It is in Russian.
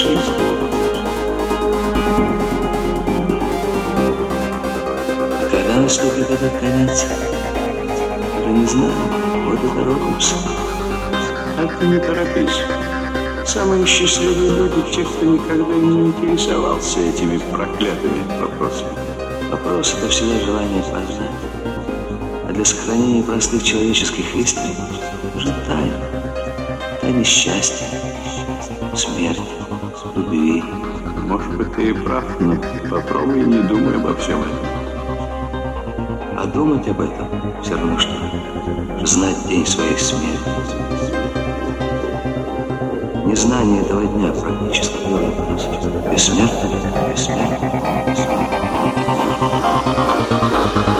жизни. А когда наступит этот конец? Уже не знаю, вот и торопимся. А ты не торопись. Самые счастливые люди те, кто никогда не интересовался этими проклятыми вопросами. Вопрос – это всегда желание познать. А для сохранения простых человеческих истин. Тайна счастья, смерти, любви. Может быть, ты и прав, но попробуй не думай обо всем этом. А думать об этом все равно, что знать день своей смерти. Незнание этого дня практически делает нас бессмертными, бессмертными, бессмертными.